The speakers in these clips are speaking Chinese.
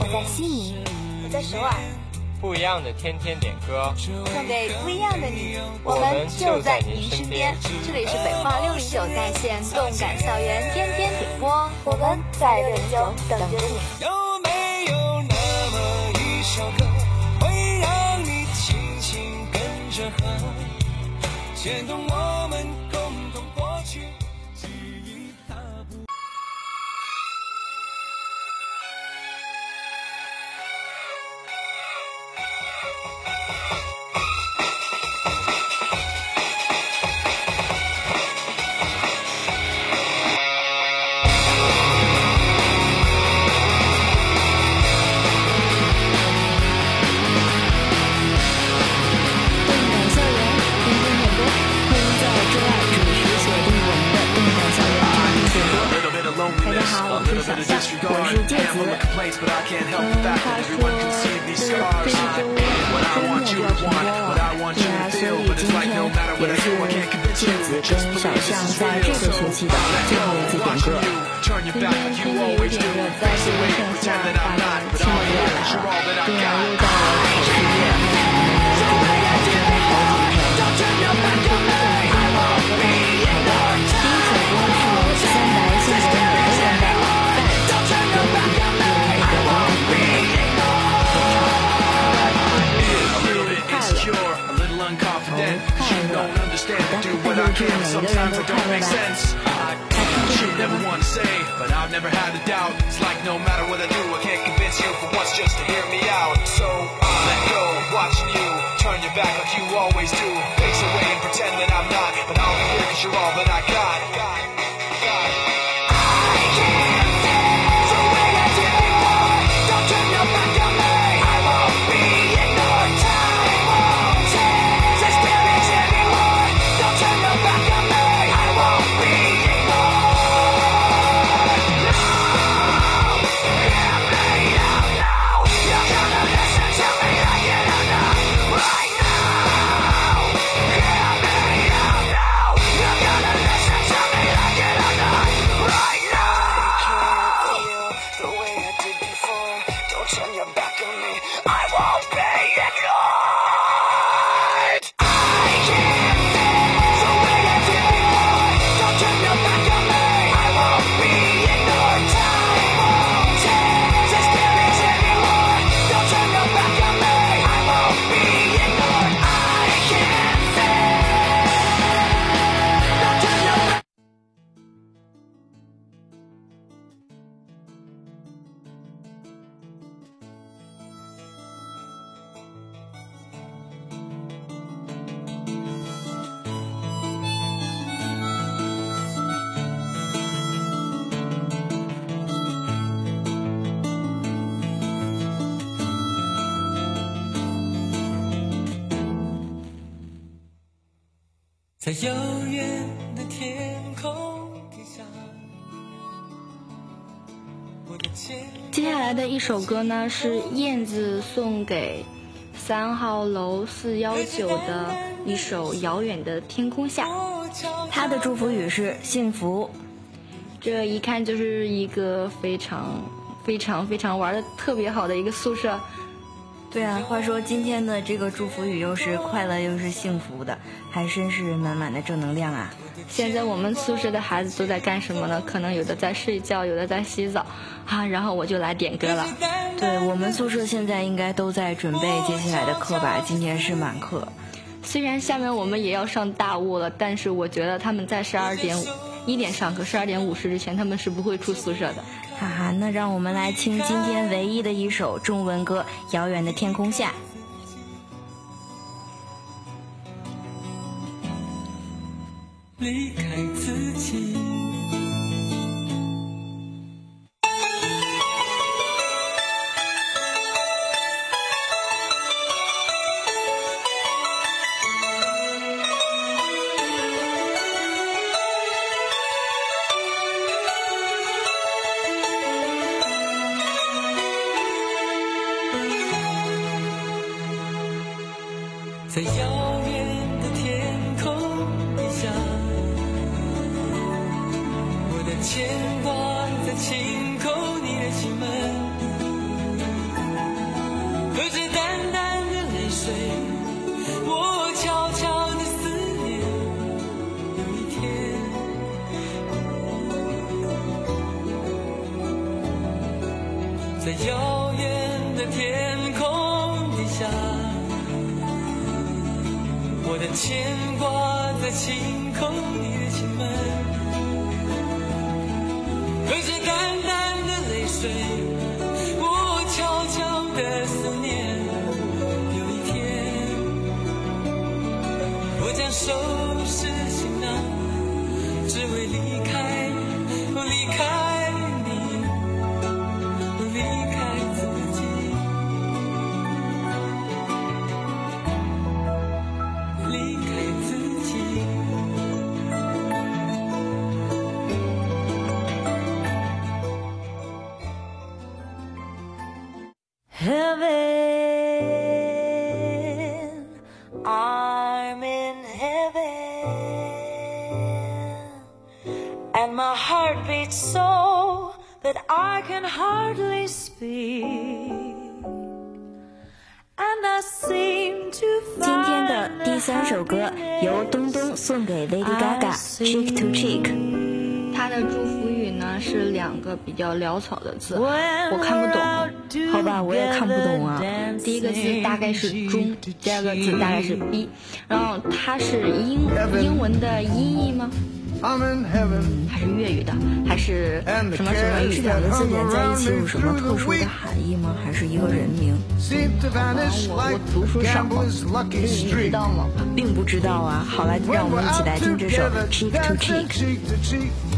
我在悉尼，我在首尔。不一样的天天点歌，送给不一样的你，我们就在您身边。这里是北化六零九在线动感校园天天点播，我们在六零九等着你。有没有那么一首歌，会让你轻轻跟着和，牵动我跟小象在这个学期的最后一次点歌。今天天气有点热，在这边剩下大概七个月了，对啊，又到了考试月，Sometimes it don't make sense. I should never want to say, but I've never had a doubt. It's like no matter what I do, I can't convince you for once just to hear me out. So I let go, watching you turn your back like you always do. Face away and pretend that I'm not, but I'll be here cause you're all that I got. 在遥远的天空底下，我的接下来的一首歌呢，是燕子送给三号楼四幺九的一首《遥远的天空下》，他的祝福语是幸福。这一看就是一个非常非常非常玩的特别好的一个宿舍。对啊，话说今天的这个祝福语又是快乐又是幸福的，还真是满满的正能量啊！现在我们宿舍的孩子都在干什么呢？可能有的在睡觉，有的在洗澡，啊，然后我就来点歌了。对我们宿舍现在应该都在准备接下来的课吧？今天是满课。虽然下面我们也要上大物了，但是我觉得他们在十二点一点上课，十二点五十之前他们是不会出宿舍的。哈哈，那让我们来听今天唯一的一首中文歌《遥远的天空下》。离开自己。遥远的天空一下我的牵挂在青在轻叩你的心门，和着淡淡的泪水，我悄悄的思念。有一天，我将收拾送给 Lady Gaga，Cheek to Cheek。他的祝福语呢是两个比较潦草的字，我看不懂。好吧，我也看不懂啊。第一个字大概是中，第二个字大概是 b，然后它是英英文的音译吗？还是粤语的，还是什么什么？是两个字连在一起有什么特殊的含义吗？还是一个人名？我我读书少，你知道吗？并不知道啊。好了，让我们一起来听这首 Cheek to Cheek。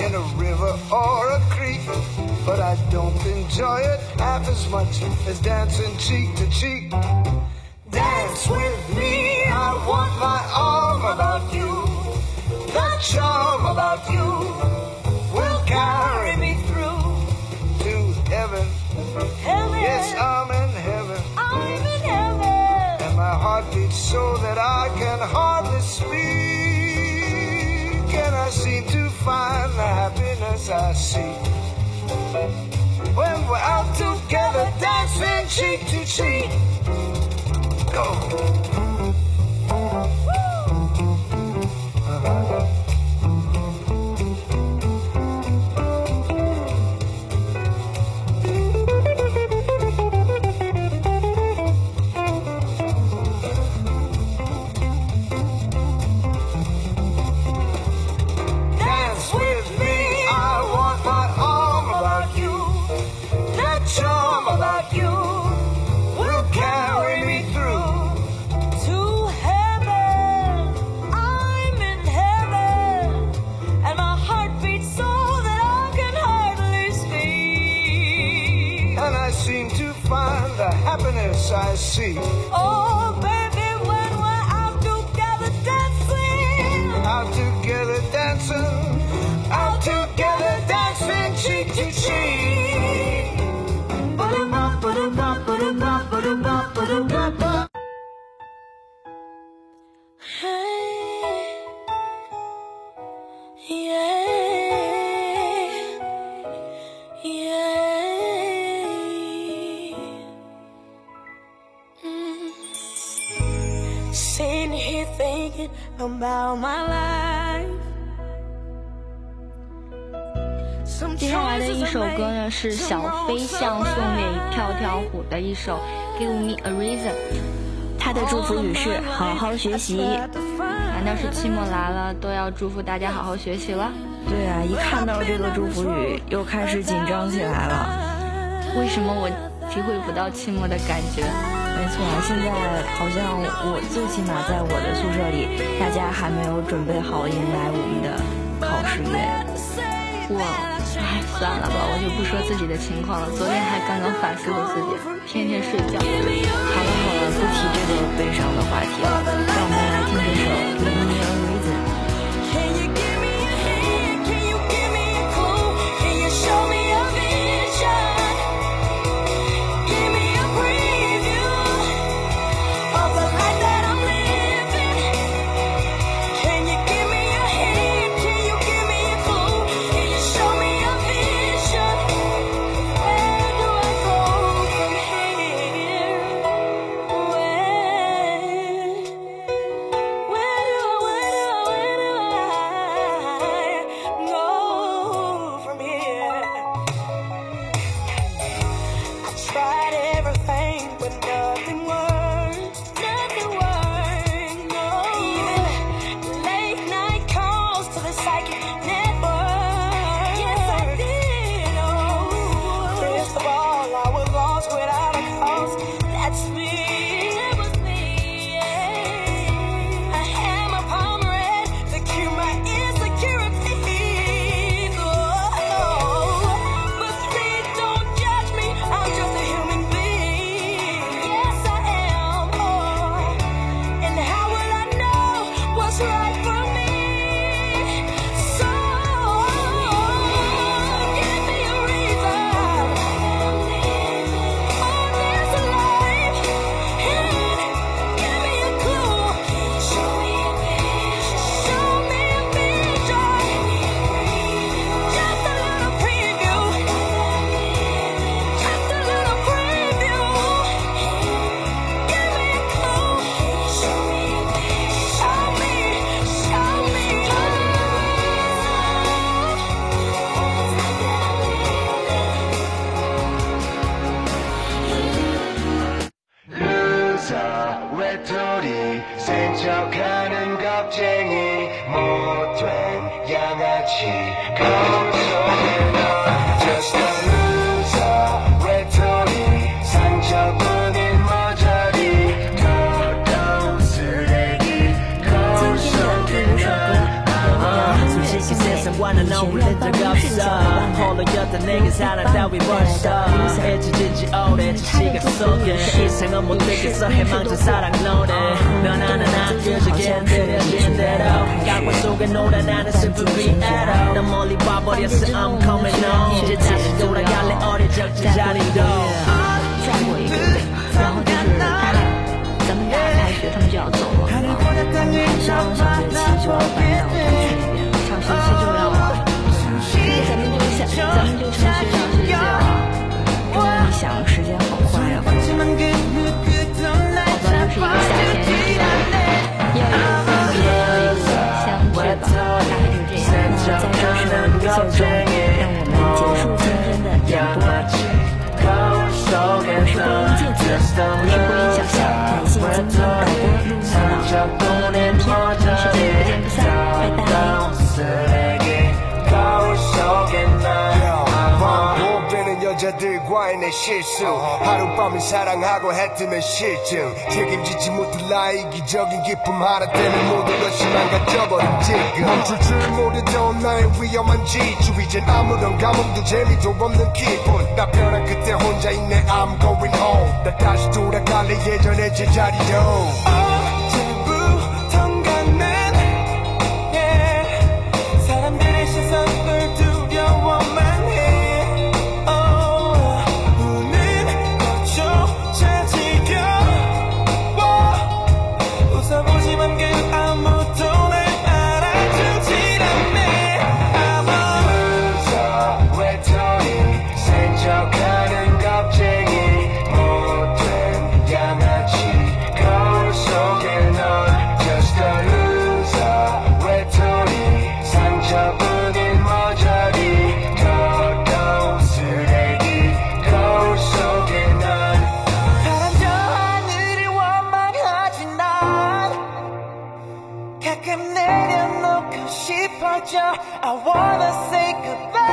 In a river or a creek. But I don't enjoy it half as much as dancing cheek to cheek. Dance with me, I want my arm about you. The charm about you will carry me through to heaven. heaven. Yes, I'm in heaven. I'm in heaven. And my heart beats so that I can hardly find the happiness I see. When we're out together, dancing cheek to cheek. Go. I see. Oh, 接下来的一首歌呢，是小飞象送给跳跳虎的一首《Give Me a Reason》，他的祝福语是好好学习。难道是期末来了都要祝福大家好好学习了？对啊，一看到这个祝福语又开始紧张起来了。为什么我体会不到期末的感觉？没错，现在好像我最起码在我的宿舍里，大家还没有准备好迎来我们的考试月。我，哎，算了吧，我就不说自己的情况了。昨天还刚刚反思了自己，天天睡觉。好了好了，不提这个悲伤的话题了，让我们来听这首《 했던 내게 살았다위 벌써 헤쳐진 지 오래 지시각 속에. 이상은 못 듣겠어 해망진 사랑 노래 넌 하나 남겨주게 느려진 대로. 각과 속에 노래 나는 슬픈 위에로 난 멀리 와버렸어 I'm coming on 이제 다시 돌아갈래 어릴 적지 자리도 他们要走了。咱们就趁学长学姐了如果你想时间好 내 실수. 하룻밤을 사랑하고 해뜨면 실증. 책임지지 못할 나의 이기적인 기쁨 하나 때문에 모든 것이 망가져버린 지금. 멈출 줄 모르던 나의 위험한 지주. 이젠 아무런 감흥도 재미도 없는 기분. 나 변한 그때 혼자 있네. I'm going home. 나 다시 돌아갈래. 예전의 제자리로 I wanna say goodbye.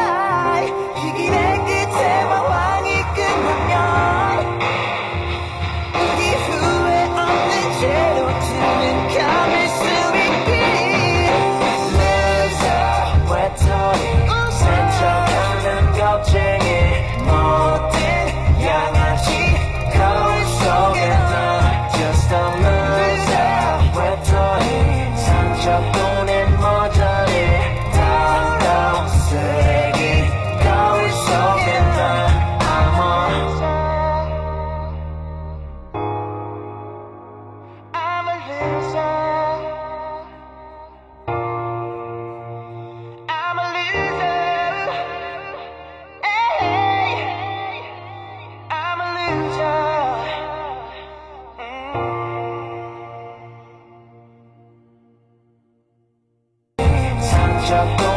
up.